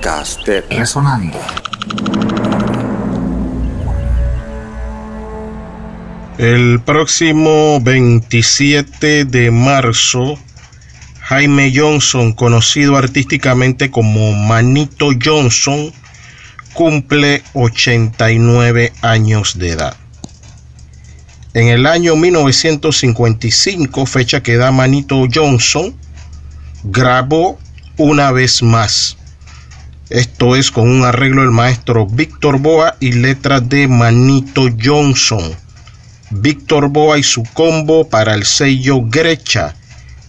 Podcast de Resonando. El próximo 27 de marzo, Jaime Johnson, conocido artísticamente como Manito Johnson, cumple 89 años de edad. En el año 1955, fecha que da Manito Johnson, grabó una vez más. Esto es con un arreglo del maestro Víctor Boa y letras de Manito Johnson. Víctor Boa y su combo para el sello Grecha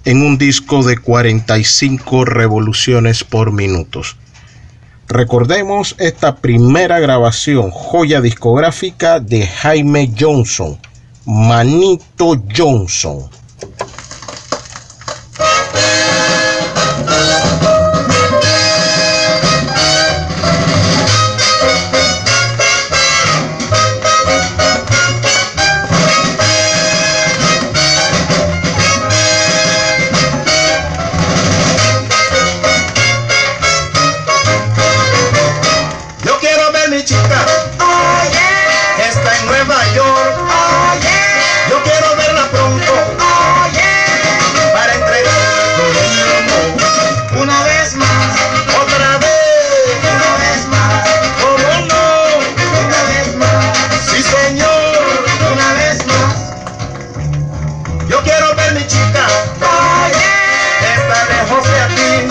en un disco de 45 revoluciones por minutos. Recordemos esta primera grabación, joya discográfica de Jaime Johnson, Manito Johnson. você aqui.